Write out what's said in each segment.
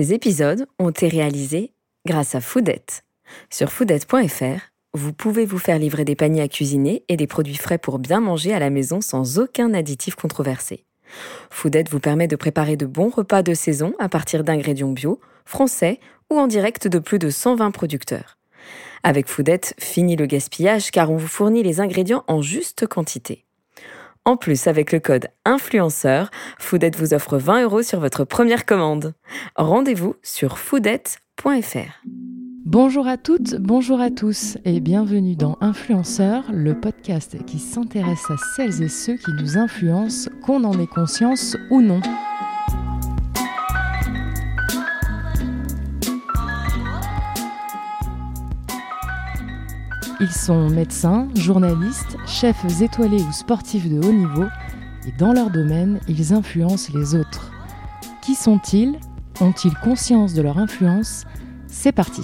Ces épisodes ont été réalisés grâce à Foodette. Sur foodette.fr, vous pouvez vous faire livrer des paniers à cuisiner et des produits frais pour bien manger à la maison sans aucun additif controversé. Foodette vous permet de préparer de bons repas de saison à partir d'ingrédients bio, français ou en direct de plus de 120 producteurs. Avec Foodette, fini le gaspillage car on vous fournit les ingrédients en juste quantité. En plus, avec le code influenceur, Foodette vous offre 20 euros sur votre première commande. Rendez-vous sur foodette.fr. Bonjour à toutes, bonjour à tous et bienvenue dans Influenceur, le podcast qui s'intéresse à celles et ceux qui nous influencent, qu'on en ait conscience ou non. Ils sont médecins, journalistes, chefs étoilés ou sportifs de haut niveau, et dans leur domaine, ils influencent les autres. Qui sont-ils? Ont-ils conscience de leur influence? C'est parti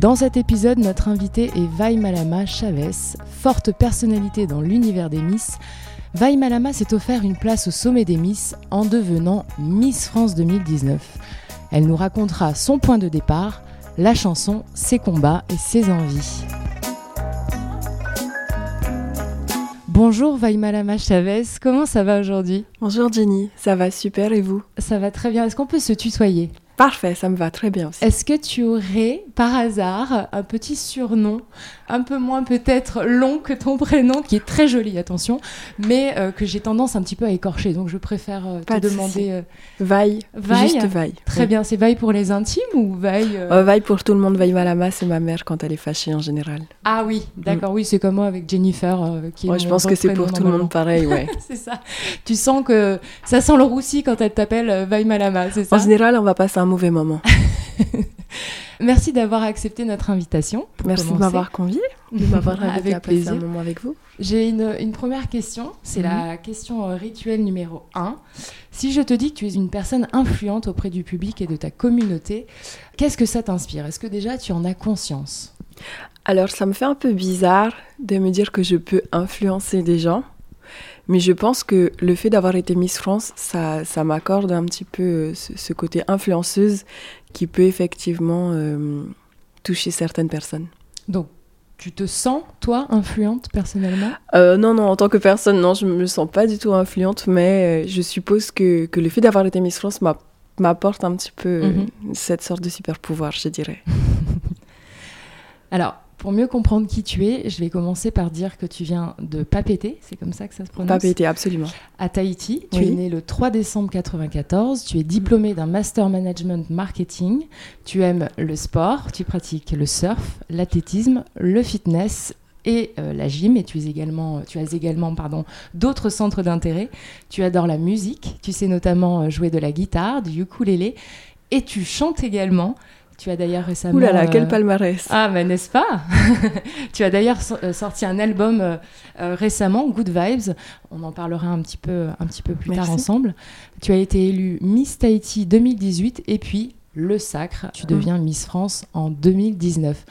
Dans cet épisode, notre invité est Vai Malama Chavez, forte personnalité dans l'univers des Miss. Vai Malama s'est offert une place au sommet des Miss en devenant Miss France 2019. Elle nous racontera son point de départ, la chanson, ses combats et ses envies. Bonjour Vaimalama Chavez, comment ça va aujourd'hui? Bonjour Jenny, ça va super et vous? Ça va très bien, est-ce qu'on peut se tutoyer? Parfait, ça me va très bien aussi. Est-ce que tu aurais par hasard un petit surnom, un peu moins peut-être long que ton prénom, qui est très joli, attention, mais euh, que j'ai tendance un petit peu à écorcher, donc je préfère euh, te de demander. euh, Vaille, Vaille juste Vaille. Très Oui. bien, c'est Vaille pour les intimes ou Vaille Vaille pour tout le monde, Vaille Malama, c'est ma mère quand elle est fâchée en général. Ah oui, d'accord, oui, c'est comme moi avec Jennifer, qui est je pense que c'est pour tout le monde pareil, ouais. c'est ça. Tu sens que ça sent le roussi quand elle t'appelle Vaille Malama, c'est ça? En général, on va passer un mauvais moment. Merci d'avoir accepté notre invitation. Merci de m'avoir convié, de m'avoir invité Avec à passer un moment avec vous. J'ai une, une première question, c'est Mhm. la question euh, rituelle numéro 1. Si je te dis que tu es une personne influente auprès du public et de ta communauté, qu'est-ce que ça t'inspire? Est-ce que déjà tu en as conscience? Alors, ça me fait un peu bizarre de me dire que je peux influencer des gens, mais je pense que le fait d'avoir été Miss France, ça, ça m'accorde un petit peu euh, ce, ce côté influenceuse qui peut effectivement euh, toucher certaines personnes. Donc, tu te sens, toi, influente personnellement? Euh, non, non, en tant que personne, non, je me sens pas du tout influente, mais euh, je suppose que, que le fait d'avoir été Miss France m'a- m'apporte un petit peu Mhm. cette sorte de super pouvoir, je dirais. Alors, pour mieux comprendre qui tu es, je vais commencer par dire que tu viens de Papeete, c'est comme ça que ça se prononce Pas pété, absolument. à Tahiti. Tu Oui. es né le 3 décembre 94. Tu es diplômé d'un master management marketing. Tu aimes le sport. Tu pratiques le surf, l'athlétisme, le fitness et euh, la gym. Et tu, es également, tu as également pardon, d'autres centres d'intérêt. Tu adores la musique. Tu sais notamment euh, jouer de la guitare, du ukulélé. Et tu chantes également. Tu as d'ailleurs récemment. Ouh là là, quel euh, palmarès ah, mais n'est-ce pas Tu as d'ailleurs euh, sorti un album euh, récemment, Good Vibes. On en parlera un petit peu, un petit peu plus tard ensemble. Tu as été élue Miss Tahiti 2018 et puis le sacre, tu deviens Miss France en 2019.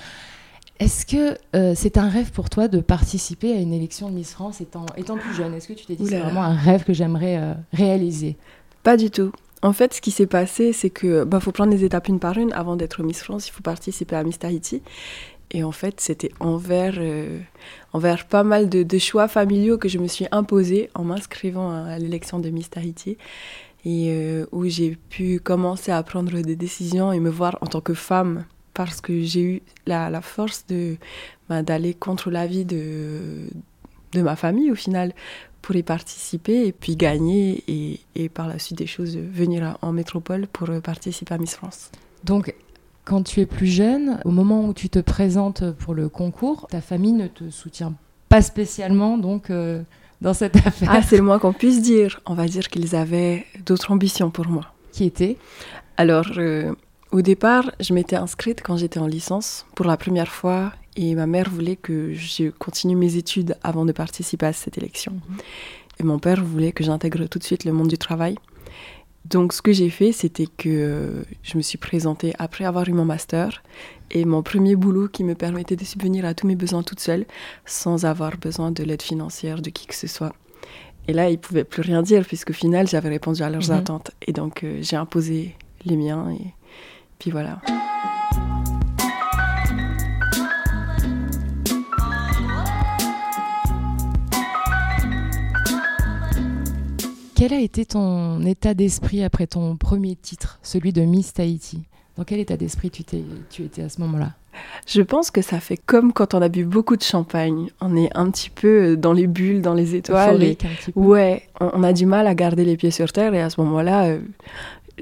Est-ce que euh, c'est un rêve pour toi de participer à une élection de Miss France étant, étant plus jeune? Est-ce que tu t'es dit c'est vraiment un rêve que j'aimerais euh, réaliser? Pas du tout. En fait, ce qui s'est passé, c'est que bah, faut prendre les étapes une par une. Avant d'être Miss France, il faut participer à Miss Tahiti. Et en fait, c'était envers, euh, envers pas mal de, choix familiaux que je me suis imposée en m'inscrivant à, l'élection de Miss Tahiti. Et euh, où j'ai pu commencer à prendre des décisions et me voir en tant que femme. Parce que j'ai eu la, la force de, bah, d'aller contre l'avis de, de ma famille au final pour y participer et puis gagner et, et par la suite des choses venir en métropole pour euh, participer à Miss France. Donc, quand tu es plus jeune, au moment où tu te présentes pour le concours, ta famille ne te soutient pas spécialement donc euh, dans cette affaire Ah, c'est le moins qu'on puisse dire. On va dire qu'ils avaient d'autres ambitions pour moi. qui était. Alors, euh, au départ, je m'étais inscrite quand j'étais en licence pour la première fois et ma mère voulait que je continue mes études avant de participer à cette élection. Et mon père voulait que j'intègre tout de suite le monde du travail. Donc, ce que j'ai fait, c'était que euh, je me suis présentée après avoir eu mon master et mon premier boulot qui me permettait de subvenir à tous mes besoins toute seule sans avoir besoin de l'aide financière de qui que ce soit. Et là, ils pouvaient plus rien dire puisqu'au final, j'avais répondu à leurs Mhm. attentes. Et donc, euh, j'ai imposé les miens. Et puis voilà. Quel a été ton état d'esprit après ton premier titre, celui de Miss Tahiti? Dans quel état d'esprit tu, tu étais à ce moment-là? Je pense que ça fait comme quand on a bu beaucoup de champagne. On est un petit peu dans les bulles, dans les étoiles. Peu. Ouais, on, a du mal à garder les pieds sur terre et à ce moment-là, euh,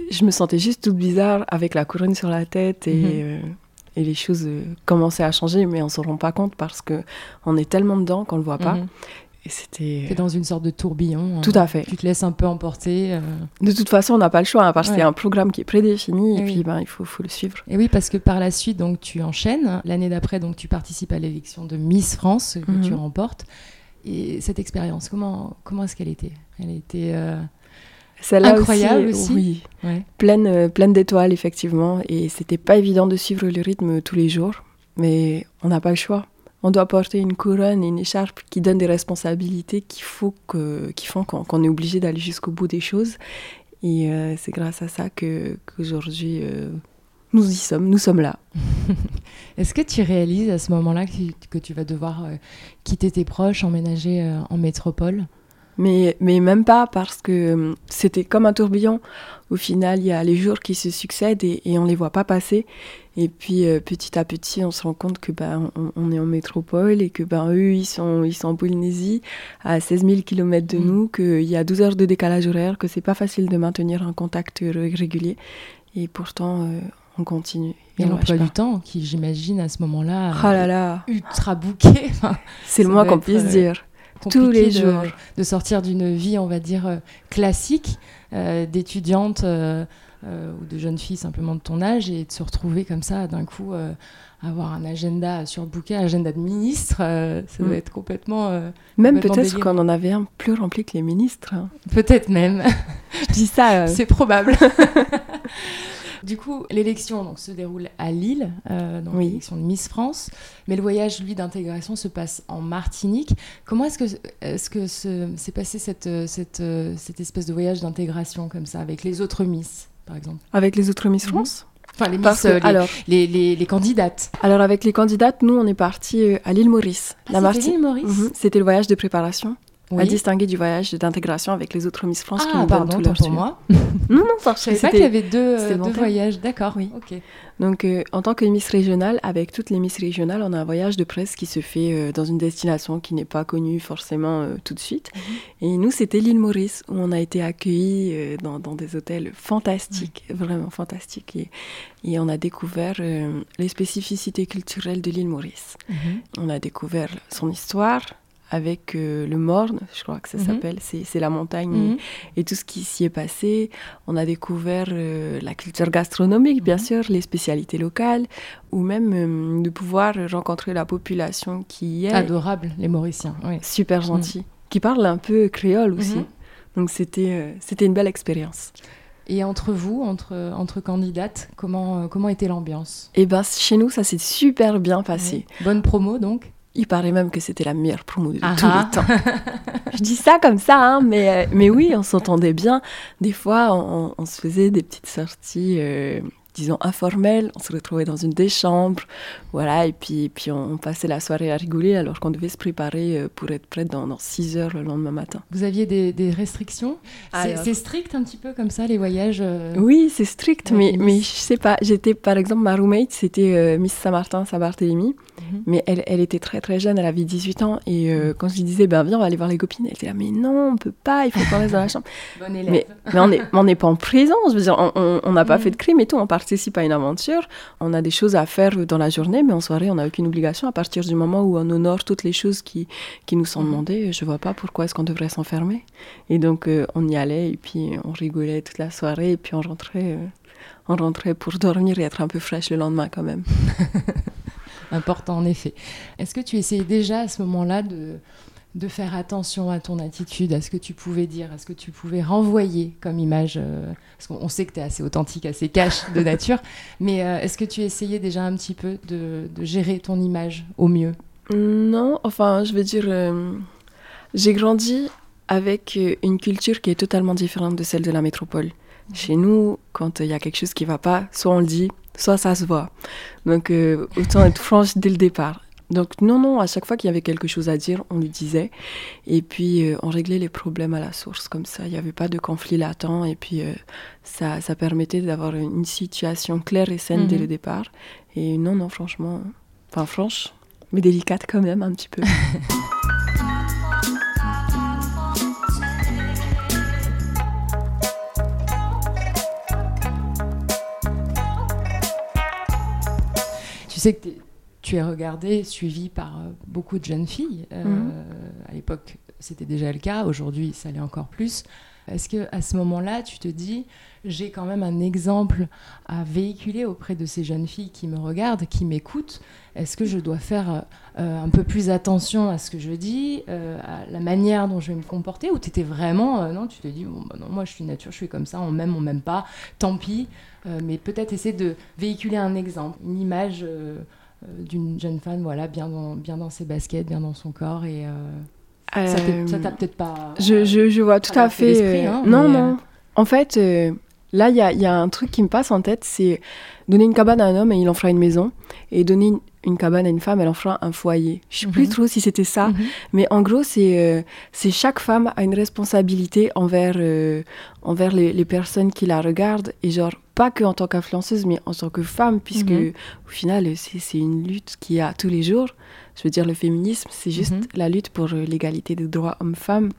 je me sentais juste toute bizarre avec la couronne sur la tête et, Mhm. euh, et les choses euh, commençaient à changer, mais on s'en rend pas compte parce que on est tellement dedans qu'on le voit pas. Mhm. Et c'était T'es dans une sorte de tourbillon. tout hein. à fait. Tu te laisses un peu emporter. euh. De toute façon, on n'a pas le choix hein, parce qu'il y a Ouais. un programme qui est prédéfini et Eh oui. puis ben, il faut, faut le suivre. Et oui, parce que par la suite, donc tu enchaînes. L'année d'après, donc tu participes à l'élection de Miss France que Mhm. tu remportes. Et cette expérience, comment comment est-ce qu'elle était? Elle était euh, Celle-là Incroyable aussi? Oui, ouais. pleine, euh, pleine d'étoiles effectivement et c'était pas évident de suivre le rythme tous les jours, mais on n'a pas le choix. On doit porter une couronne et une écharpe qui donnent des responsabilités faut que, qui font qu'on est obligé d'aller jusqu'au bout des choses. Et euh, c'est grâce à ça qu'aujourd'hui euh, nous y sommes, nous sommes là. Est-ce que tu réalises à ce moment-là que, que tu vas devoir euh, quitter tes proches, emménager en métropole? Mais, mais même pas parce que euh, c'était comme un tourbillon. Au final, il y a les jours qui se succèdent et, et on les voit pas passer. Et puis euh, petit à petit, on se rend compte que ben on, on est en métropole et que ben eux ils sont ils sont en Polynésie à 16 000 km de Mm. nous, qu'il y a 12 heures de décalage horaire, que c'est pas facile de maintenir un contact ré- régulier. Et pourtant, euh, on continue. Et on lâche l'emploi du temps, qui j'imagine à ce moment-là Oh là là, ultra bouqué. Enfin, c'est le moins qu'on puisse euh, dire. Compliqué Tous les jours. de sortir d'une vie, on va dire, euh, classique, euh, d'étudiante euh, euh, ou de jeune fille simplement de ton âge, et de se retrouver comme ça, d'un coup, avoir un agenda surbooké, un agenda de ministre, euh, ça doit Mm. être complètement... euh, Même peut-être qu'on en avait un plus rempli que les ministres. hein. Peut-être même. Je dis ça. euh, C'est probable. du coup, l'élection donc, se déroule à Lille, euh, donc Oui. l'élection de Miss France, mais le voyage, lui, d'intégration se passe en Martinique. Comment est-ce que, est-ce que se- s'est passé cette, cette, cette espèce de voyage d'intégration comme ça, avec les autres Miss, par exemple? Avec les autres Miss Mhm. France? Enfin, les Miss, Parce que, euh, les, alors, les, les- les candidates. alors, avec les candidates, nous, on est parti euh, à l'île Maurice. Ah, l'île Maurice Mhm. C'était le voyage de préparation, Oui. à distinguer du voyage d'intégration avec les autres Miss France qui Ah, nous pardon, donnent tout leur pour moi. Non, non, parce Je savais pas qu'il y avait deux, euh, deux voyages. D'accord. Oui. Ok. Donc, euh, en tant que Miss régionale, avec toutes les Miss régionales, on a un voyage de presse qui se fait euh, dans une destination qui n'est pas connue forcément euh, tout de suite. Mhm. Et nous, c'était l'île Maurice, où on a été accueillis euh, dans, dans des hôtels fantastiques, vraiment fantastiques. Et, et on a découvert les spécificités culturelles de l'île Maurice. Mhm. On a découvert son histoire avec euh, le Morne, je crois que ça Mhm. s'appelle, c'est la montagne Mhm. et tout ce qui s'y est passé. On a découvert euh, la culture gastronomique, bien Mhm. sûr, les spécialités locales, ou même euh, de pouvoir rencontrer la population qui est Adorable, les Mauriciens. Oui. super gentille, qui parle un peu créole aussi. Donc c'était c'était une belle expérience. Et entre vous, entre, entre candidates, comment, comment était l'ambiance? Et ben chez nous, ça s'est super bien passé. Oui. Bonne promo donc? Il paraît même que c'était la meilleure promo de Ah tous ah. les temps. Je dis ça comme ça, hein, mais, euh, mais oui, on s'entendait bien. Des fois, on, on se faisait des petites sorties, euh, disons, informelles. On se retrouvait dans une des chambres, voilà, et puis, puis on, on passait la soirée à rigoler alors qu'on devait se préparer euh, pour être prête dans, dans 6 heures le lendemain matin. Vous aviez des, des restrictions C'est Alors. c'est strict un petit peu comme ça, les voyages euh, Oui, c'est strict, Ouais, mais, mais je sais pas. J'étais, par exemple, ma roommate, c'était euh, Miss Saint-Martin, Saint-Barthélemy. Mhm. Mais elle, elle était très très jeune, elle avait 18 ans. Et euh, quand je lui disais, ben viens, on va aller voir les copines, elle était là, mais non, on peut pas, il faut qu'on reste dans la chambre. Élève. Mais, mais on n'est pas en prison, je veux dire, on- n'a pas Mhm. fait de crime et tout, on participe à une aventure. On a des choses à faire dans la journée, mais en soirée, on n'a aucune obligation. À partir du moment où on honore toutes les choses qui, qui nous sont Mhm. demandées, je vois pas pourquoi est-ce qu'on devrait s'enfermer. Et donc, euh, on y allait et puis on rigolait toute la soirée et puis on rentrait. euh, on rentrait pour dormir et être un peu fraîche le lendemain quand même. Important en effet. Est-ce que tu essayais déjà à ce moment-là de, faire attention à ton attitude, à ce que tu pouvais dire, à ce que tu pouvais renvoyer comme image euh, Parce qu'on on sait que tu es assez authentique, assez cash de nature, mais euh, est-ce que tu essayais déjà un petit peu de, de gérer ton image au mieux? Non, enfin, je veux dire, euh, j'ai grandi avec euh, une culture qui est totalement différente de celle de la métropole. Chez nous, quand il y a quelque chose qui va pas, soit on le dit, soit ça se voit. Donc euh, autant être franche dès le départ. Donc non, non, à chaque fois qu'il y avait quelque chose à dire, on lui disait. Et puis euh, on réglait les problèmes à la source comme ça. Il n'y avait pas de conflit latent. Et puis euh, ça, ça permettait d'avoir une situation claire et saine dès Mhm. le départ. Et non, non, franchement, enfin franche, mais délicate quand même un petit peu. Tu sais que tu es regardée, suivie par euh, beaucoup de jeunes filles. Euh, Mhm. À l'époque, c'était déjà le cas. Aujourd'hui, ça l'est encore plus. Est-ce que à ce moment-là, tu te dis, j'ai quand même un exemple à véhiculer auprès de ces jeunes filles qui me regardent, qui m'écoutent Est-ce que je dois faire euh, un peu plus attention à ce que je dis, euh, à la manière dont je vais me comporter Ou tu étais vraiment, euh, non, tu te dis, bon, bah non, moi je suis nature, je suis comme ça, on m'aime, on m'aime pas, tant pis. Mais peut-être essayer de véhiculer un exemple, une image d'une jeune femme, voilà, bien dans, bien dans ses baskets, bien dans son corps, et ça ça t'a Euh, peut-être pas. Je, je, je vois tout à fait. euh, hein, non, mais, non. En fait, euh, là, il y a, il y a un truc qui me passe en tête c'est donner une cabane à un homme et il en fera une maison. Et donner une, une cabane à une femme, elle en fera un foyer. Je sais plus Mhm. trop si c'était ça. Mhm. Mais en gros, c'est euh, c'est chaque femme a une responsabilité envers, euh, envers les, les personnes qui la regardent. Et genre, pas que en tant qu'influenceuse, mais en tant que femme, puisque Mhm. au final, c'est c'est une lutte qu'il y a tous les jours. Je veux dire, le féminisme, c'est juste Mhm. la lutte pour euh, l'égalité des droits hommes-femmes.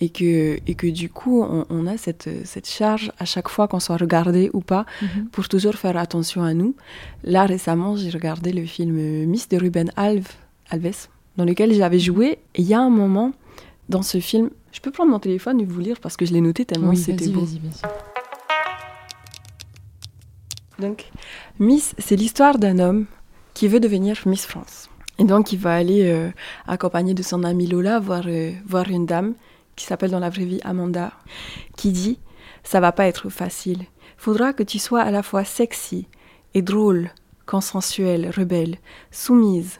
Et que, et que du coup, on, on a cette, cette charge à chaque fois qu'on soit regardé ou pas, Mhm. pour toujours faire attention à nous. Là, récemment, j'ai regardé le film euh, Miss de Ruben Alves, Alves dans lequel j'avais joué. Et il y a un moment dans ce film, je peux prendre mon téléphone et vous lire parce que je l'ai noté tellement Oui, c'était beau. vas-y, vas-y. Donc, Miss, c'est l'histoire d'un homme qui veut devenir Miss France. Et donc, il va aller euh, accompagné de son amie Lola voir, euh, voir une dame qui s'appelle dans la vraie vie Amanda, qui dit Ça va pas être facile. Faudra que tu sois à la fois sexy et drôle, consensuelle, rebelle, soumise.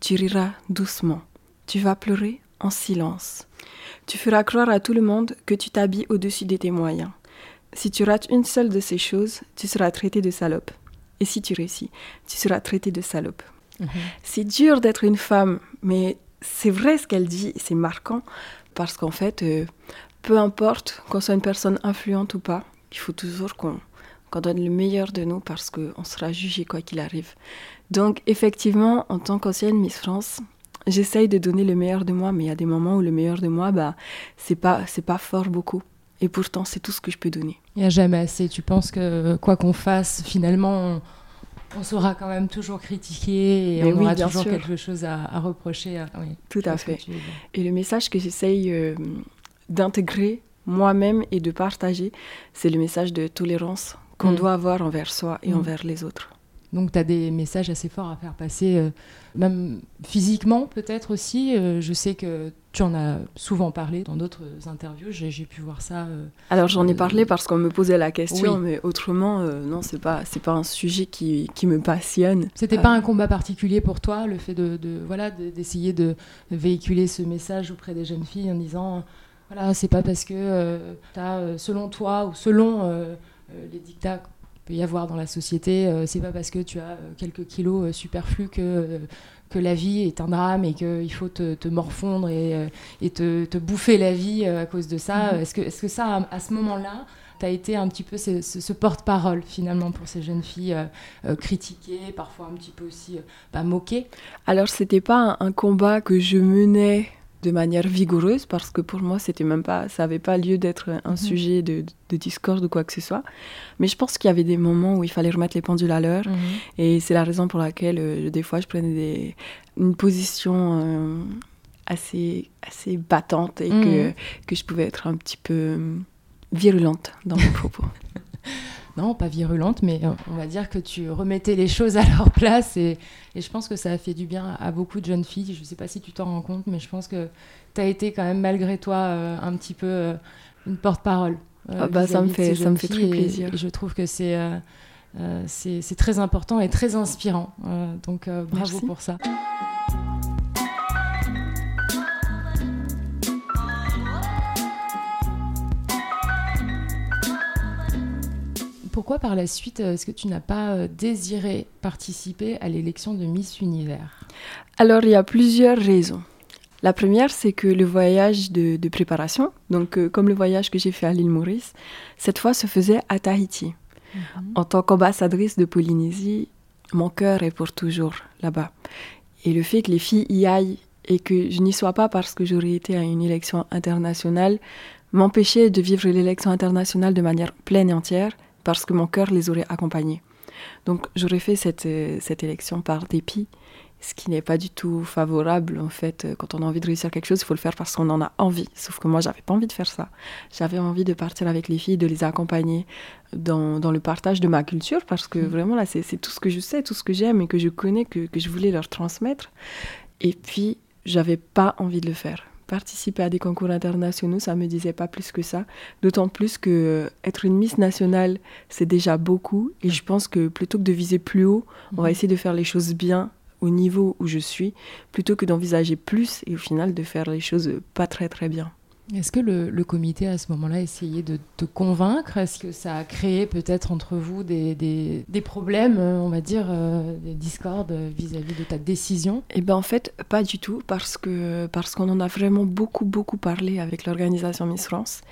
Tu riras doucement. Tu vas pleurer en silence. Tu feras croire à tout le monde que tu t'habilles au-dessus de tes moyens. Si tu rates une seule de ces choses, tu seras traité de salope. Et si tu réussis, tu seras traité de salope. Mhm. C'est dur d'être une femme, mais c'est vrai ce qu'elle dit, c'est marquant, parce qu'en fait, euh, peu importe qu'on soit une personne influente ou pas, il faut toujours qu'on donne le meilleur de nous parce qu'on sera jugé quoi qu'il arrive. Donc effectivement, en tant qu'ancienne Miss France, j'essaye de donner le meilleur de moi, mais il y a des moments où le meilleur de moi, bah, c'est pas, pas fort beaucoup. Et pourtant, c'est tout ce que je peux donner. Il n'y a jamais assez. Tu penses que quoi qu'on fasse, finalement, on sera quand même toujours critiqué et Mais on oui, aura toujours sûr. quelque chose à, à reprocher. à- oui, Tout à fait. tu. Et le message que j'essaye euh, d'intégrer moi-même et de partager, c'est le message de tolérance qu'on Mm. doit avoir envers soi et Mm. envers les autres. Donc, tu as des messages assez forts à faire passer, euh, même physiquement peut-être aussi. Euh, je sais que tu en as souvent parlé dans d'autres interviews. J'ai pu voir ça. euh, Alors j'en ai Euh, parlé parce qu'on me posait la question, oui. mais autrement, euh, non, c'est pas, pas un sujet qui, qui me passionne. C'était Euh, pas un combat particulier pour toi, le fait de, de- voilà de- d'essayer de, véhiculer ce message auprès des jeunes filles en disant voilà c'est pas parce que tu as selon toi ou selon euh, euh, les dictats qu'il peut y avoir dans la société, euh, c'est pas parce que tu as euh, quelques kilos euh, superflus que euh, que la vie est un drame et qu'il faut te, te morfondre et, euh, et te, te bouffer la vie euh, à cause de ça. Mhm. Est-ce que, ça, à, ce moment-là, tu as été un petit peu ce, ce- ce porte-parole finalement pour ces jeunes filles euh, euh, critiquées, parfois un petit peu aussi euh, bah, moquées? Alors c'était pas un, un combat que je menais de manière vigoureuse parce que pour moi c'était même pas ça avait pas lieu d'être un Mhm. sujet de, de discorde ou quoi que ce soit mais je pense qu'il y avait des moments où il fallait remettre les pendules à l'heure et c'est la raison pour laquelle euh, des fois je prenais des, une position euh, assez assez battante et que, Mhm. que je pouvais être un petit peu euh, virulente dans mes propos Non, pas virulente, mais euh, on va dire que tu remettais les choses à leur place et, et je pense que ça a fait du bien à beaucoup de jeunes filles. Je ne sais pas si tu t'en rends compte, mais je pense que tu as été quand même malgré toi euh, un petit peu euh, une porte-parole. euh, Ah bah, ça me fait- ça me fait très et- plaisir. Et, je trouve que c'est très important et très inspirant. Donc bravo Merci. pour ça. Pourquoi par la suite est-ce que tu n'as pas désiré participer à l'élection de Miss Univers? Alors il y a plusieurs raisons. La première, c'est que le voyage de, préparation, donc comme le voyage que j'ai fait à l'île Maurice, cette fois se faisait à Tahiti. Mhm. En tant qu'ambassadrice de Polynésie, mon cœur est pour toujours là-bas. Et le fait que les filles y aillent et que je n'y sois pas parce que j'aurais été à une élection internationale m'empêchait de vivre l'élection internationale de manière pleine et entière parce que mon cœur les aurait accompagnées. Donc j'aurais fait cette, euh, cette élection par dépit ce qui n'est pas du tout favorable en fait. Euh, quand on a envie de réussir quelque chose, il faut le faire parce qu'on en a envie. Sauf que moi, j'avais pas envie de faire ça. J'avais envie de partir avec les filles, de les accompagner dans, dans le partage de ma culture parce que mmh. vraiment là, c'est tout ce que je sais, tout ce que j'aime et que je connais, que, que je voulais leur transmettre. Et puis, j'avais pas envie de le faire participer à des concours internationaux, ça me disait pas plus que ça. D'autant plus que euh, être une Miss nationale, c'est déjà beaucoup. Et je pense que plutôt que de viser plus haut, on va mmh. essayer de faire les choses bien au niveau où je suis, plutôt que d'envisager plus et au final de faire les choses pas très très bien. Est-ce que le, comité à ce moment-là a essayé de te convaincre? Est-ce que ça a créé peut-être entre vous des, des, problèmes, euh, on va dire, euh, des discordes vis-à-vis de ta décision? Eh bien en fait, pas du tout, parce que parce qu'on en a vraiment beaucoup beaucoup parlé avec l'organisation Miss France.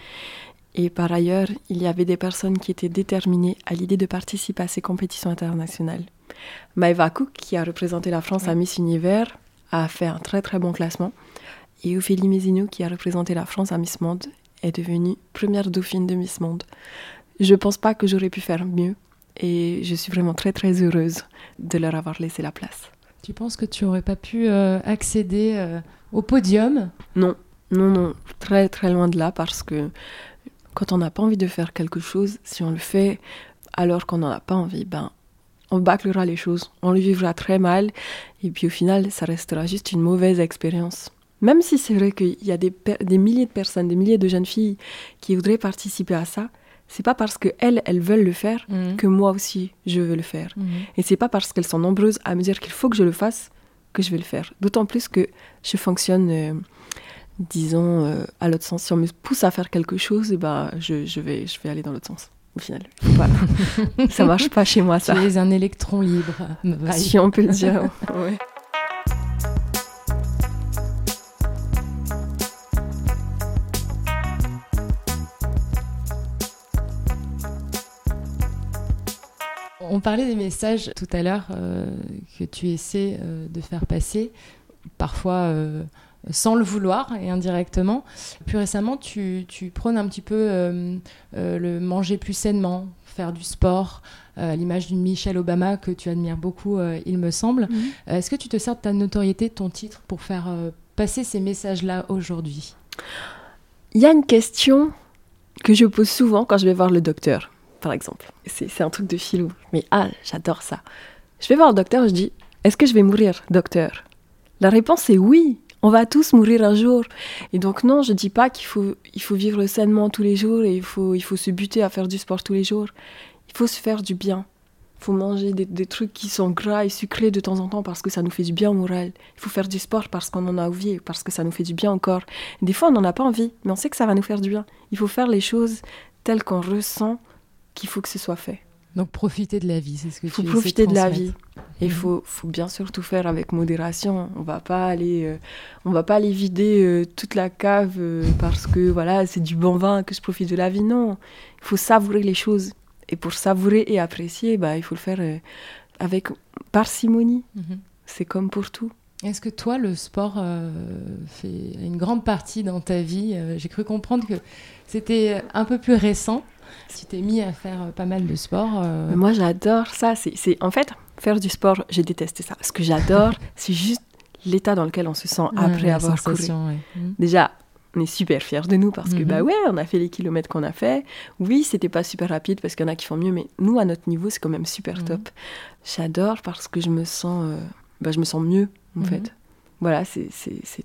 Et par ailleurs, il y avait des personnes qui étaient déterminées à l'idée de participer à ces compétitions internationales. Maëva Cook, qui a représenté la France à Miss Univers, a fait un très très bon classement. Et Ophélie Mézineau, qui a représenté la France à Miss Monde, est devenue première dauphine de Miss Monde. Je ne pense pas que j'aurais pu faire mieux. Et je suis vraiment très très heureuse de leur avoir laissé la place. Tu penses que tu n'aurais pas pu euh, accéder euh, au podium? Non, non, non, très très loin de là parce que quand on n'a pas envie de faire quelque chose, si on le fait alors qu'on n'en a pas envie, ben on bâclera les choses, on le vivra très mal, et puis au final, ça restera juste une mauvaise expérience. Même si c'est vrai qu'il y a des, milliers de personnes, des milliers de jeunes filles qui voudraient participer à ça, c'est pas parce qu'elles, elles veulent le faire mhm. que moi aussi, je veux le faire. Et mhm. Et c'est pas parce qu'elles sont nombreuses à me dire qu'il faut que je le fasse que je vais le faire. D'autant plus que je fonctionne, euh, disons, euh, à l'autre sens. Si on me pousse à faire quelque chose, et eh ben, je, vais, je vais aller dans l'autre sens au final. Voilà. ça marche pas chez moi, ça. Tu es un électron libre. Si on peut le dire. ouais. On parlait des messages tout à l'heure euh, que tu essaies euh, de faire passer, parfois euh, sans le vouloir et indirectement. Plus récemment, tu, tu prônes un petit peu le manger plus sainement, faire du sport, à l'image d'une Michelle Obama que tu admires beaucoup, il me semble. Mhm. Est-ce que tu te sers de ta notoriété, de ton titre, pour faire passer ces messages-là aujourd'hui? Il y a une question que je pose souvent quand je vais voir le docteur, par exemple. C'est un truc de filou, mais ah, j'adore ça. Je vais voir le docteur, je dis, est-ce que je vais mourir, docteur? La réponse est oui on va tous mourir un jour. Et donc non, je dis pas qu'il faut, il faut vivre sainement tous les jours et il faut, il faut se buter à faire du sport tous les jours. Il faut se faire du bien. Il faut manger des, trucs qui sont gras et sucrés de temps en temps parce que ça nous fait du bien au moral. Il faut faire du sport parce qu'on en a envie, parce que ça nous fait du bien encore. Des fois, on n'en a pas envie, mais on sait que ça va nous faire du bien. Il faut faire les choses telles qu'on ressent qu'il faut que ce soit fait. Donc profiter de la vie, c'est ce que tu faut profiter de, la vie. Et il faut, faut, bien sûr tout faire avec modération. On va pas aller, euh, on va pas aller vider euh, toute la cave euh, parce que voilà c'est du bon vin que je profite de la vie. Non, il faut savourer les choses. Et pour savourer et apprécier, bah il faut le faire avec parcimonie. Mhm. C'est comme pour tout. Est-ce que toi, le sport fait une grande partie dans ta vie? J'ai cru comprendre que c'était un peu plus récent. Tu t'es mis à faire euh, pas mal de sport. Euh. Moi, j'adore ça. C'est en fait faire du sport. J'ai détesté ça. Ce que j'adore, c'est juste l'état dans lequel on se sent après avoir couru. Mhm. Déjà, on est super fiers de nous parce que bah mhm. ouais, on a fait les kilomètres qu'on a fait. Oui, c'était pas super rapide parce qu'il y en a qui font mieux, mais nous à notre niveau, c'est quand même super mhm. top. J'adore parce que je me sens, euh, bah, je me sens mieux en fait. Voilà, c'est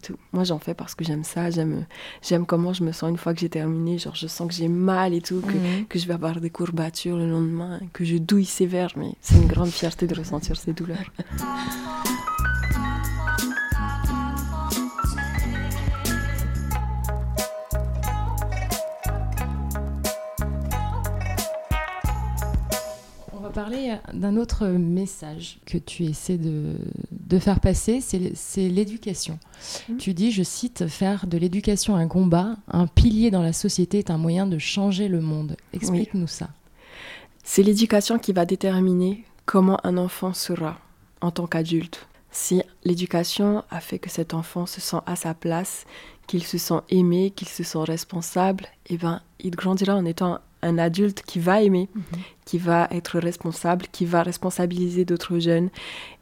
tout. Moi, j'en fais parce que j'aime ça. J'aime comment je me sens une fois que j'ai terminé. Genre, je sens que j'ai mal et tout, que, mhm. que, je vais avoir des courbatures le lendemain, que je douille sévère. Mais c'est une grande fierté de ressentir ces douleurs. parler d'un autre message que tu essaies de, de faire passer, c'est l'éducation. Mmh. Tu dis, je cite, faire de l'éducation un combat, un pilier dans la société est un moyen de changer le monde. Explique-nous ça. C'est l'éducation qui va déterminer comment un enfant sera en tant qu'adulte. Si l'éducation a fait que cet enfant se sent à sa place, qu'il se sent aimé, qu'il se sent responsable, eh ben, il grandira en étant un adulte qui va aimer, mhm. qui va être responsable, qui va responsabiliser d'autres jeunes.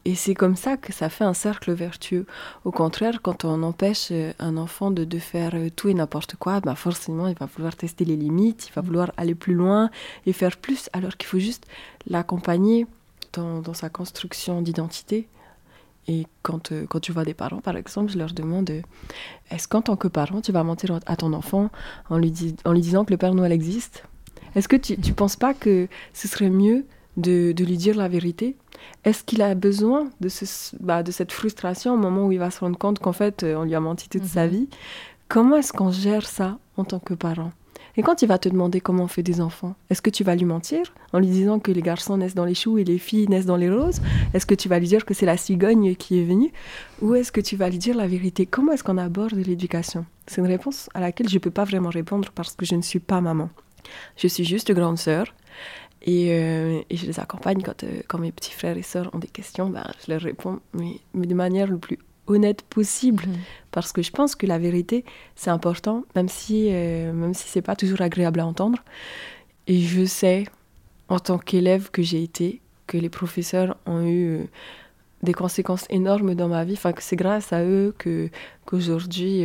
Et c'est comme ça que ça fait un cercle vertueux. Au contraire, quand on empêche euh, un enfant de, de faire euh, tout et n'importe quoi, ben forcément, il va vouloir tester les limites, il va vouloir aller plus loin et faire plus, alors qu'il faut juste l'accompagner dans, dans, sa construction d'identité. Et quand, euh, quand tu vois des parents, par exemple, je leur demande est-ce qu'en tant que parent, tu vas mentir à ton enfant en lui, en lui disant que le Père Noël existe? Est-ce que tu ne penses pas que ce serait mieux de, lui dire la vérité? Est-ce qu'il a besoin de, ce, bah, de cette frustration au moment où il va se rendre compte qu'en fait, euh, on lui a menti toute sa mhm. vie? Comment est-ce qu'on gère ça en tant que parent? Et quand il va te demander comment on fait des enfants, est-ce que tu vas lui mentir en lui disant que les garçons naissent dans les choux et les filles naissent dans les roses? Est-ce que tu vas lui dire que c'est la cigogne qui est venue? Ou est-ce que tu vas lui dire la vérité? Comment est-ce qu'on aborde l'éducation? C'est une réponse à laquelle je ne peux pas vraiment répondre parce que je ne suis pas maman. Je suis juste grande sœur. Et, euh, et, je les accompagne quand, euh, quand, mes petits frères et sœurs ont des questions, ben, je leur réponds, mais, mais de manière le plus honnête possible, mhm. parce que je pense que la vérité, c'est important, même si, euh, même si c'est pas toujours agréable à entendre. Et je sais, en tant qu'élève que j'ai été, que les professeurs ont eu des conséquences énormes dans ma vie, enfin que c'est grâce à eux que qu'aujourd'hui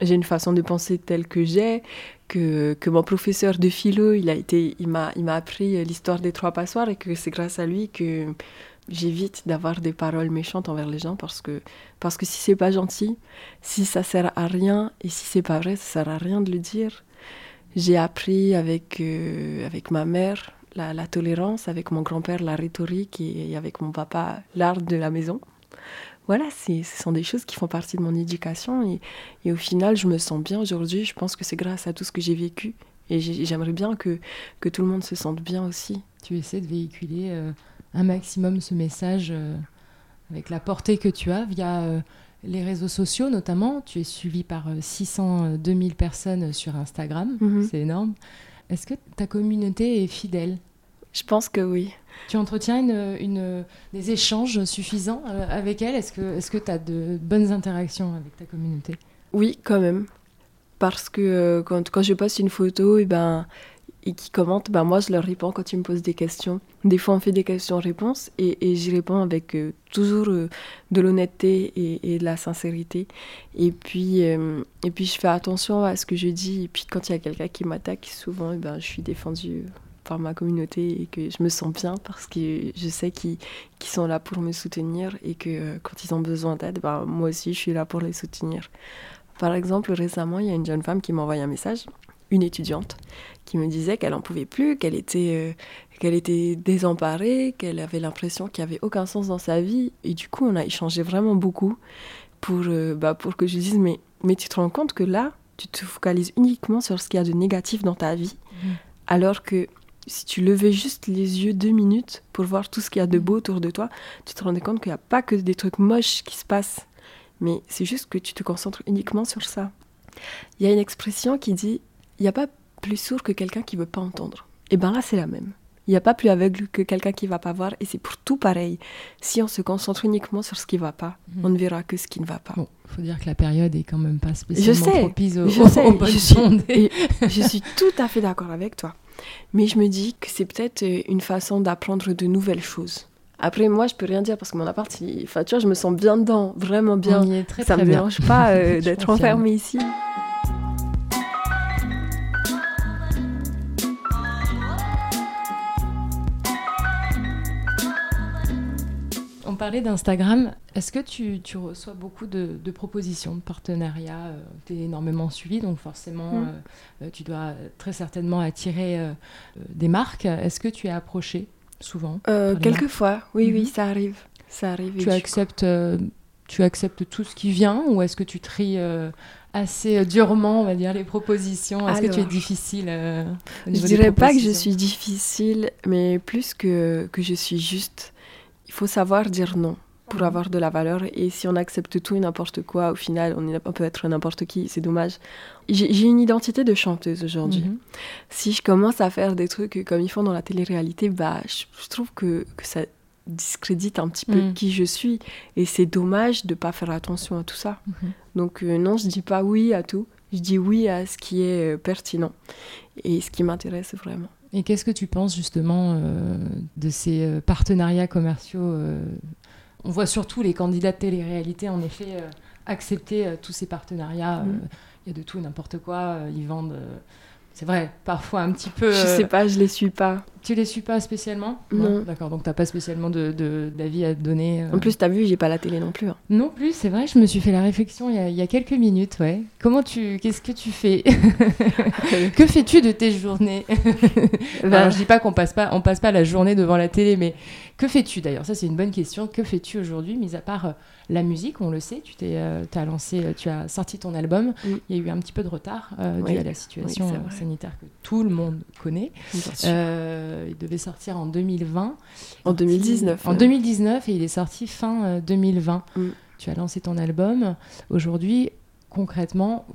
j'ai une façon de penser telle que j'ai, que, que, mon professeur de philo, il a été, il m'a, il m'a appris l'histoire des trois passoires et que c'est grâce à lui que j'évite d'avoir des paroles méchantes envers les gens parce que, parce que si c'est pas gentil, si ça sert à rien et si c'est pas vrai, ça sert à rien de le dire. J'ai appris avec, euh, avec ma mère la, la, tolérance, avec mon grand-père la rhétorique et avec mon papa l'art de la maison voilà, ce sont des choses qui font partie de mon éducation et, et au final, je me sens bien aujourd'hui. Je pense que c'est grâce à tout ce que j'ai vécu et j'aimerais bien que, que tout le monde se sente bien aussi. Tu essaies de véhiculer euh, un maximum ce message euh, avec la portée que tu as via euh, les réseaux sociaux notamment. Tu es suivi par 600 2000 personnes sur Instagram, mhm. c'est énorme. Est-ce que ta communauté est fidèle? Je pense que oui. Tu entretiens des échanges suffisants euh, avec elle Est-ce que tu as de bonnes interactions avec ta communauté? Oui, quand même. Parce que euh, quand, je poste une photo, et eh ben, et qui commentent, ben moi je leur réponds quand ils me posent des questions. Des fois on fait des questions-réponses et, j'y réponds avec euh, toujours de l'honnêteté et, de la sincérité. Et puis, je fais attention à ce que je dis. Et puis quand il y a quelqu'un qui m'attaque, souvent eh ben, je suis défendue par ma communauté et que je me sens bien parce que je sais qu'ils sont là pour me soutenir et que euh, quand ils ont besoin d'aide, bah, moi aussi je suis là pour les soutenir. Par exemple, récemment, il y a une jeune femme qui m'a envoyé un message, une étudiante, qui me disait qu'elle n'en pouvait plus, qu'elle était, euh, qu'elle était désemparée, qu'elle avait l'impression qu'il n'y avait aucun sens dans sa vie. Et du coup, on a échangé vraiment beaucoup pour, euh, bah, pour que je dise, mais, mais tu te rends compte que là, tu te focalises uniquement sur ce qu'il y a de négatif dans ta vie, mmh. alors que si tu levais juste les yeux deux minutes pour voir tout ce qu'il y a de beau autour de toi, tu te rendais compte qu'il n'y a pas que des trucs moches qui se passent, mais c'est juste que tu te concentres uniquement sur ça. Il y a une expression qui dit il n'y a pas plus sourd que quelqu'un qui ne veut pas entendre. Et bien là, c'est la même. Il n'y a pas plus aveugle que quelqu'un qui ne va pas voir, et c'est pour tout pareil. Si on se concentre uniquement sur ce qui ne va pas, mhm. on ne verra que ce qui ne va pas. Il faut dire que la période est quand même pas spécialement je sais, propice au, je sais, je suis, je suis tout à fait d'accord avec toi. Mais je me dis que c'est peut-être euh, une façon d'apprendre de nouvelles choses. Après, moi, je peux rien dire parce que mon appart, enfin, tu vois, je me sens bien dedans, vraiment bien. On y est très, Ça ne me dérange pas euh, d'être enfermée ici. On parlait d'Instagram. Est-ce que tu, tu, reçois beaucoup de, propositions, de partenariats euh, Tu es énormément suivi, donc forcément, mm. euh, tu dois très certainement attirer euh, des marques. Est-ce que tu es approché souvent Quelquefois, oui, oui, mm-hmm. ça arrive. Ça arrive tu acceptes, tu acceptes tout ce qui vient ou est-ce que tu tries assez euh, durement, on va dire, les propositions? Est-ce que tu es difficile euh, Je dirais pas que je suis difficile, mais plus que, que je suis juste. Il faut savoir dire non pour Mhm. avoir de la valeur. Et si on accepte tout et n'importe quoi, au final, on, est- on peut être n'importe qui. C'est dommage. J'ai une identité de chanteuse aujourd'hui. Mhm. Si je commence à faire des trucs comme ils font dans la télé-réalité, bah, je, je trouve que, que ça discrédite un petit peu Mm. qui je suis. Et c'est dommage de pas faire attention à tout ça. Mhm. Donc euh, non, je dis pas oui à tout. Je dis oui à ce qui est euh, pertinent et ce qui m'intéresse vraiment. Et qu'est-ce que tu penses justement euh, de ces euh, partenariats commerciaux euh, On voit surtout les candidats de télé-réalité, en effet, euh, accepter tous ces partenariats. Euh, Il y a de tout et n'importe quoi. ils vendent. c'est vrai, parfois un petit peu. Je sais pas, je les suis pas. Tu les suis pas spécialement? Non. D'accord, donc t'as pas spécialement de, de- d'avis à donner. En plus, t'as vu, j'ai pas la télé non plus. Non plus, c'est vrai, je me suis fait la réflexion il y a, il y a quelques minutes, ouais. Comment tu, qu'est-ce que tu fais Que fais-tu de tes journées Alors, je dis pas qu'on passe pas, on passe pas la journée devant la télé, mais que fais-tu d'ailleurs? Ça, c'est une bonne question. Que fais-tu aujourd'hui, mis à part euh, la musique On le sait, tu t'es, euh, t'as lancé, euh, tu as sorti ton album. Il y a eu un petit peu de retard euh, dû à la situation Oui, euh, sanitaire que tout le monde connaît. Euh, il devait sortir en 2020. en 2019. En euh, 2019 et il est sorti fin euh, 2020. Mm. Tu as lancé ton album. Aujourd'hui, concrètement,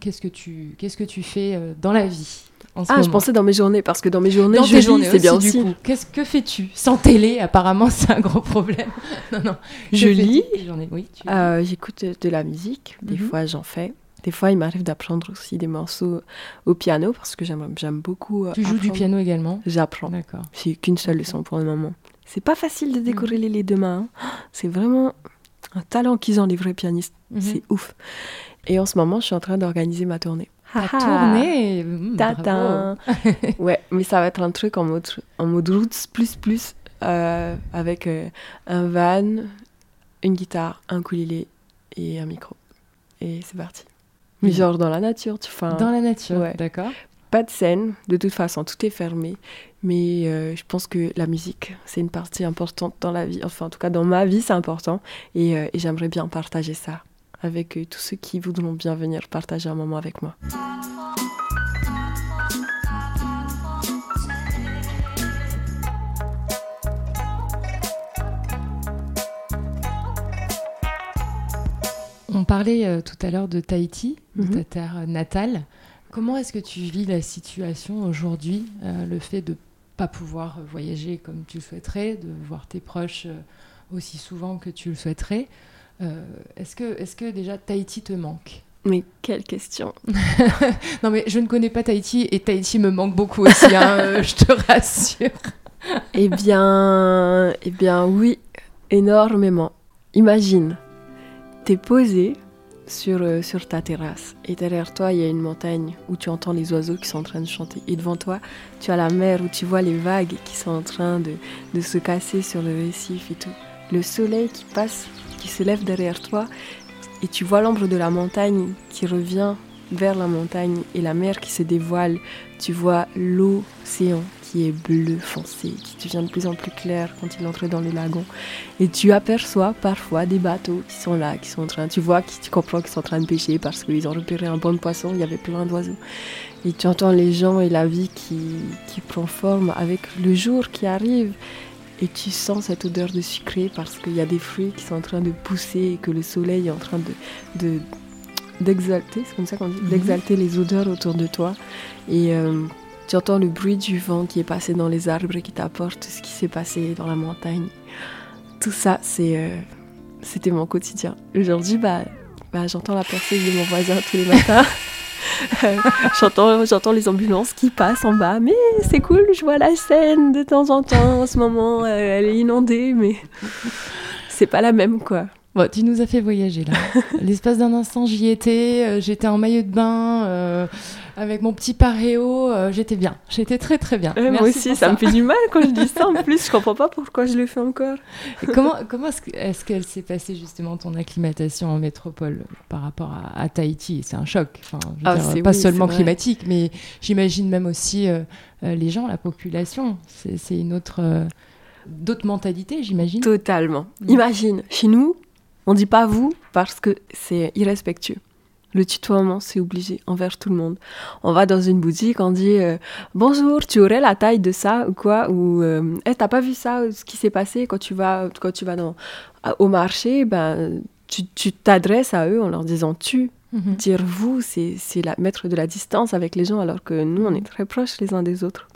qu'est-ce que tu, qu'est-ce que tu fais euh, dans la vie en ce Ah, je pensais dans mes journées, parce que dans mes journées, dans je tes journées c'est bien du aussi. coup. Qu'est-ce que fais-tu sans télé? Apparemment, c'est un gros problème. non, non. Je lis. Oui, Euh, J'écoute de la musique, des Mhm. fois j'en fais. Des fois, il m'arrive d'apprendre aussi des morceaux au piano, parce que j'aime beaucoup. euh, Tu joues du piano également? J'apprends. D'accord. J'ai qu'une seule leçon pour le moment. C'est pas facile de décorer les deux mains. hein. C'est vraiment un talent qu'ils ont, les vrais pianistes. Mhm. C'est ouf. Et en ce moment, je suis en train d'organiser ma tournée. Ta Ha ha. tournée mmh, Tatin. ouais, mais ça va être un truc en mode, en mode roots plus plus, euh, avec euh, un van, une guitare, un ukulélé et un micro. Et c'est parti. Mais genre dans la nature, tu enfin, Dans la nature, Ouais. d'accord. pas de scène, de toute façon, tout est fermé. Mais euh, je pense que la musique, c'est une partie importante dans la vie. Enfin, en tout cas, dans ma vie, c'est important. Et, euh, et j'aimerais bien partager ça avec euh, tous ceux qui voudront bien venir partager un moment avec moi. On parlait euh, tout à l'heure de Tahiti, de Mhm. ta terre natale. Comment est-ce que tu vis la situation aujourd'hui, euh, le fait de pas pouvoir voyager comme tu le souhaiterais, de voir tes proches aussi souvent que tu le souhaiterais? Euh, Est-ce que, est que déjà Tahiti te manque? Mais quelle question Non mais je ne connais pas Tahiti et Tahiti me manque beaucoup aussi, hein, euh, je te rassure. Eh bien, eh bien oui, énormément. Imagine, t'es posé sur, euh, sur ta terrasse et derrière toi, il y a une montagne où tu entends les oiseaux qui sont en train de chanter. Et devant toi, tu as la mer où tu vois les vagues qui sont en train de, de se casser sur le récif et tout. Le soleil qui passe, qui se lève derrière toi et tu vois l'ombre de la montagne qui revient vers la montagne et la mer qui se dévoile. Tu vois l'océan qui est bleu foncé, qui devient de plus en plus clair quand il entre dans le lagon. Et tu aperçois parfois des bateaux qui sont là, qui sont en train, tu vois, tu comprends qu'ils sont en train de pêcher parce qu'ils ont repéré un bon poisson, il y avait plein d'oiseaux. Et tu entends les gens et la vie qui, qui prend forme avec le jour qui arrive. Et tu sens cette odeur de sucré parce qu'il y a des fruits qui sont en train de pousser et que le soleil est en train de, de- d'exalter, c'est comme ça qu'on dit, Mhm. d'exalter les odeurs autour de toi. Et euh, tu entends le bruit du vent qui est passé dans les arbres et qui t'apporte ce qui s'est passé dans la montagne. Tout ça, c'est, euh, c'était mon quotidien. Aujourd'hui, bah, bah, j'entends la perceuse de mon voisin tous les matins. J'entends, les ambulances qui passent en bas, mais c'est cool, je vois la Seine de temps en temps. En ce moment, euh, elle est inondée, mais c'est pas la même, quoi. Bon, tu nous as fait voyager là. L'espace d'un instant, j'y étais. euh, j'étais en maillot de bain euh, avec mon petit paréo. euh, j'étais bien. J'étais très très bien. Euh, moi aussi, ça, me fait du mal quand je dis ça. En plus, je comprends pas pourquoi je le fais encore. Et comment comment est-ce que- est-ce qu'elle s'est passée justement ton acclimatation en métropole par rapport à, à Tahiti? C'est un choc. Enfin, je veux Ah, dire, pas oui, seulement climatique, mais j'imagine même aussi les gens, la population. C'est une autre d'autres mentalités, j'imagine. Totalement. Mm. Imagine, chez nous, on dit pas vous parce que c'est irrespectueux. Le tutoiement, c'est obligé envers tout le monde. On va dans une boutique, on dit euh, bonjour, tu aurais la taille de ça ou quoi? Ou euh, hey, t'as pas vu ça, ce qui s'est passé quand tu vas, quand tu vas dans, au marché Ben, tu t'adresses à eux en leur disant tu. Mhm. Dire vous, c'est la, mettre de la distance avec les gens alors que nous, on est très proches les uns des autres.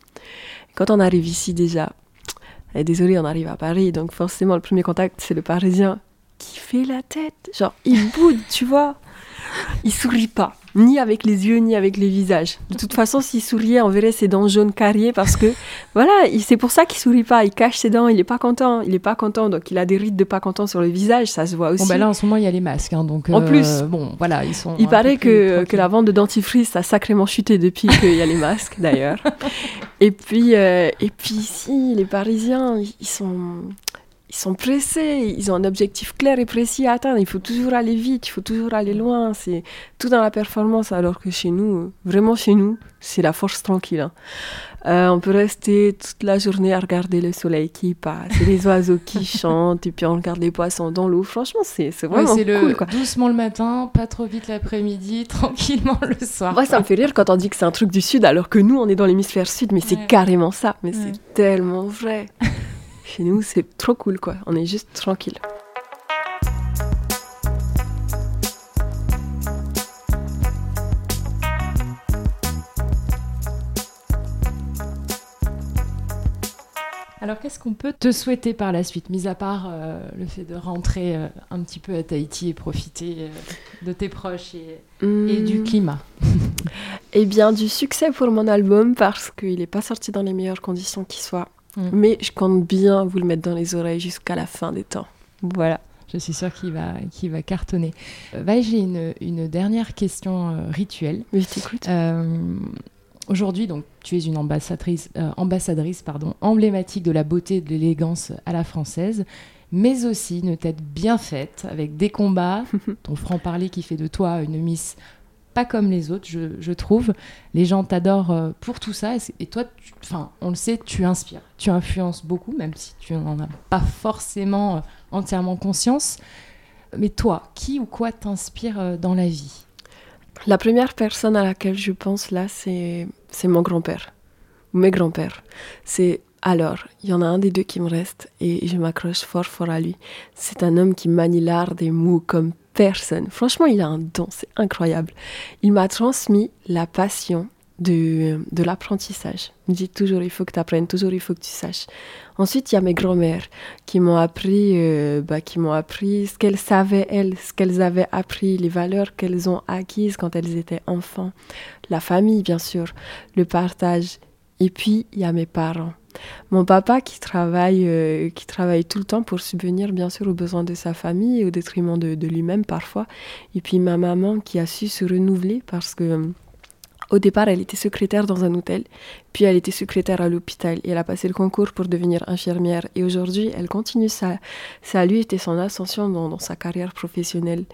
Quand on arrive ici déjà, et désolé, on arrive à Paris, donc forcément le premier contact, c'est le Parisien qui fait la tête. Genre, il boude, tu vois il sourit pas, ni avec les yeux, ni avec les visages. De toute façon, s'il souriait, on verrait ses dents jaunes carriées parce que, voilà, c'est pour ça qu'il sourit pas. Il cache ses dents, il est pas content. Il est pas content, donc il a des rides de pas content sur le visage, ça se voit aussi. Bon, ben là, en ce moment, il y a les masques, hein, donc. En plus, euh, bon, voilà, ils sont. Il paraît que, que la vente de dentifrice a sacrément chuté depuis qu'il y a les masques, d'ailleurs. et puis, euh, et puis, si les Parisiens, ils sont ils sont pressés, ils ont un objectif clair et précis à atteindre. Il faut toujours aller vite, il faut toujours aller loin. C'est tout dans la performance, alors que chez nous, vraiment chez nous, c'est la force tranquille. Hein. Euh, on peut rester toute la journée à regarder le soleil qui passe, les oiseaux qui chantent, et puis on regarde les poissons dans l'eau. Franchement, c'est vraiment ouais, cool. Le Doucement le matin, pas trop vite l'après-midi, tranquillement le soir. Moi, ça me fait rire quand on dit que c'est un truc du sud, alors que nous, on est dans l'hémisphère sud, mais c'est carrément ça. Mais c'est tellement vrai. Chez nous, c'est trop cool, quoi. On est juste tranquille. Alors, qu'est-ce qu'on peut te souhaiter par la suite, mis à part euh, le fait de rentrer euh, un petit peu à Tahiti et profiter euh, de tes proches et, du hmm. climat? Eh bien, du succès pour mon album parce qu'il n'est pas sorti dans les meilleures conditions qui soient. Mm. Mais je compte bien vous le mettre dans les oreilles jusqu'à la fin des temps. Voilà. Je suis sûre qu'il va, qu'il va cartonner. Euh, j'ai une, une, dernière question euh, rituelle. Oui, je t'écoute. Euh, aujourd'hui, donc, tu es une ambassadrice, euh, ambassadrice pardon, emblématique de la beauté et de l'élégance à la française, mais aussi une tête bien faite, avec des combats, ton franc-parler qui fait de toi une Miss pas comme les autres, je, trouve. Les gens t'adorent euh, pour tout ça. Et, toi, enfin, on le sait, tu inspires. Tu influences beaucoup, même si tu n'en as pas forcément euh, entièrement conscience. Mais toi, qui ou quoi t'inspire euh, dans la vie? La première personne à laquelle je pense là, c'est mon grand-père. Mes grands-pères. C'est alors, il y en a un des deux qui me reste et je m'accroche fort fort à lui. C'est un homme qui manie l'art des mots comme personne. Franchement, il a un don, c'est incroyable. Il m'a transmis la passion de, de l'apprentissage. Il me dit toujours, il faut que tu apprennes, toujours, il faut que tu saches. Ensuite, il y a mes grand-mères qui m'ont appris, euh, bah, qui m'ont appris ce qu'elles savaient, elles, ce qu'elles avaient appris, les valeurs qu'elles ont acquises quand elles étaient enfants. La famille, bien sûr, le partage. Et puis, il y a mes parents mon papa qui travaille, euh, qui travaille tout le temps pour subvenir bien sûr aux besoins de sa famille au détriment de, lui-même parfois. Et puis ma maman qui a su se renouveler parce que au départ, elle était secrétaire dans un hôtel, puis elle était secrétaire à l'hôpital et elle a passé le concours pour devenir infirmière. Et aujourd'hui, elle continue. Ça lui était son ascension dans, dans sa carrière professionnelle.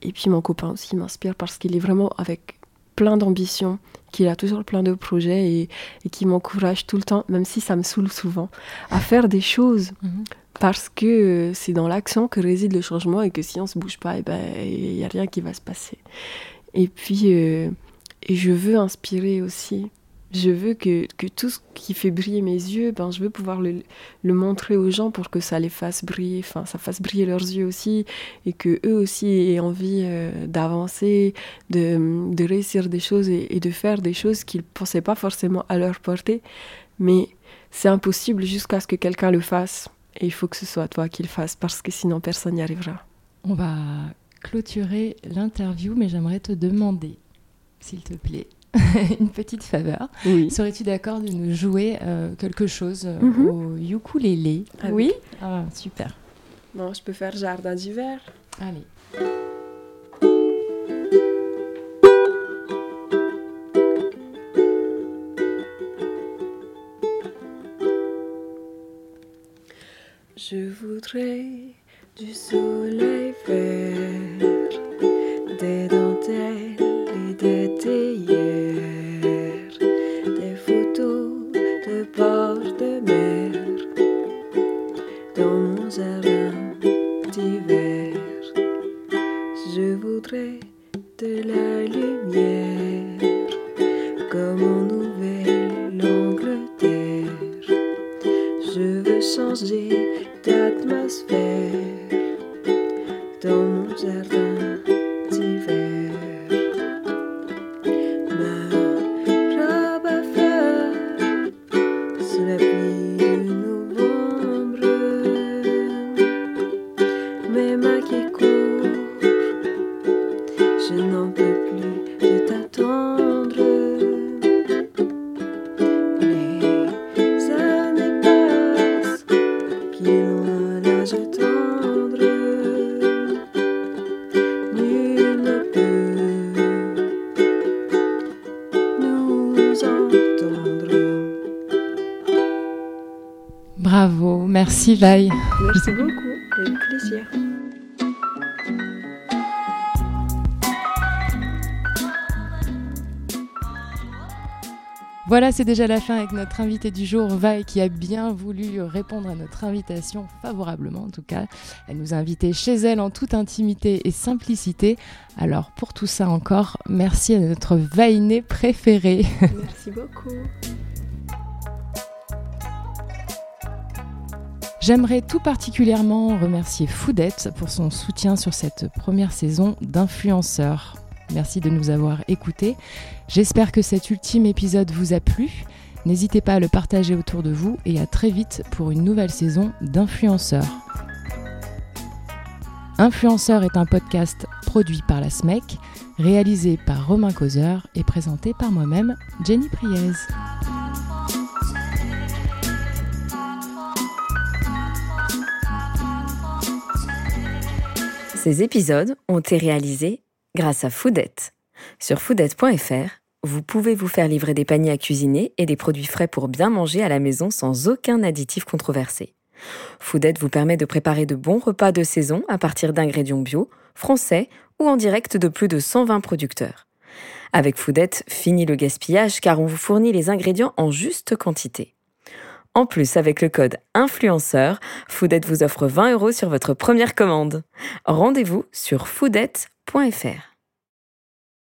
Et puis mon copain aussi m'inspire parce qu'il est vraiment avec plein d'ambition, qu'il a toujours plein de projets et, qui m'encourage tout le temps, même si ça me saoule souvent, à faire des choses. Mhm. Parce que c'est dans l'action que réside le changement et que si on ne se bouge pas, il eh ben, n'y a rien qui va se passer. Et puis, euh, et je veux inspirer aussi je veux que, que, tout ce qui fait briller mes yeux, ben, je veux pouvoir le, montrer aux gens pour que ça les fasse briller, enfin, ça fasse briller leurs yeux aussi, et que eux aussi aient envie euh, d'avancer, de, de, réussir des choses et, de faire des choses qu'ils ne pensaient pas forcément à leur portée. Mais c'est impossible jusqu'à ce que quelqu'un le fasse. Et il faut que ce soit toi qui le fasse, parce que sinon personne n'y arrivera. On va clôturer l'interview, mais j'aimerais te demander, s'il te plaît, une petite faveur. Serais-tu d'accord de nous jouer euh, quelque chose euh, mhm. au ukulélé? Ah Oui. Ah, super. Bon, je peux faire jardin d'hiver. Allez. Je voudrais du soleil vert, Bravo, merci beaucoup, avec plaisir. Voilà, c'est déjà la fin avec notre invité du jour, Vaille, qui a bien voulu répondre à notre invitation, favorablement en tout cas. Elle nous a invités chez elle en toute intimité et simplicité. Alors pour tout ça encore, merci à notre Vaïné préféré. Merci beaucoup. J'aimerais tout particulièrement remercier Foudette pour son soutien sur cette première saison d'influenceurs. Merci de nous avoir écoutés. J'espère que cet ultime épisode vous a plu. N'hésitez pas à le partager autour de vous et à très vite pour une nouvelle saison d'Influenceurs. Influenceurs est un podcast produit par la SMEC, réalisé par Romain Causeur et présenté par moi-même, Jenny Priez. Ces épisodes ont été réalisés grâce à Foodette. Sur foodette.fr, vous pouvez vous faire livrer des paniers à cuisiner et des produits frais pour bien manger à la maison sans aucun additif controversé. Foodette vous permet de préparer de bons repas de saison à partir d'ingrédients bio, français ou en direct de plus de 120 producteurs. Avec Foodette, fini le gaspillage car on vous fournit les ingrédients en juste quantité. En plus, avec le code influenceur, Foodette vous offre 20 euros sur votre première commande. Rendez-vous sur foodette.fr.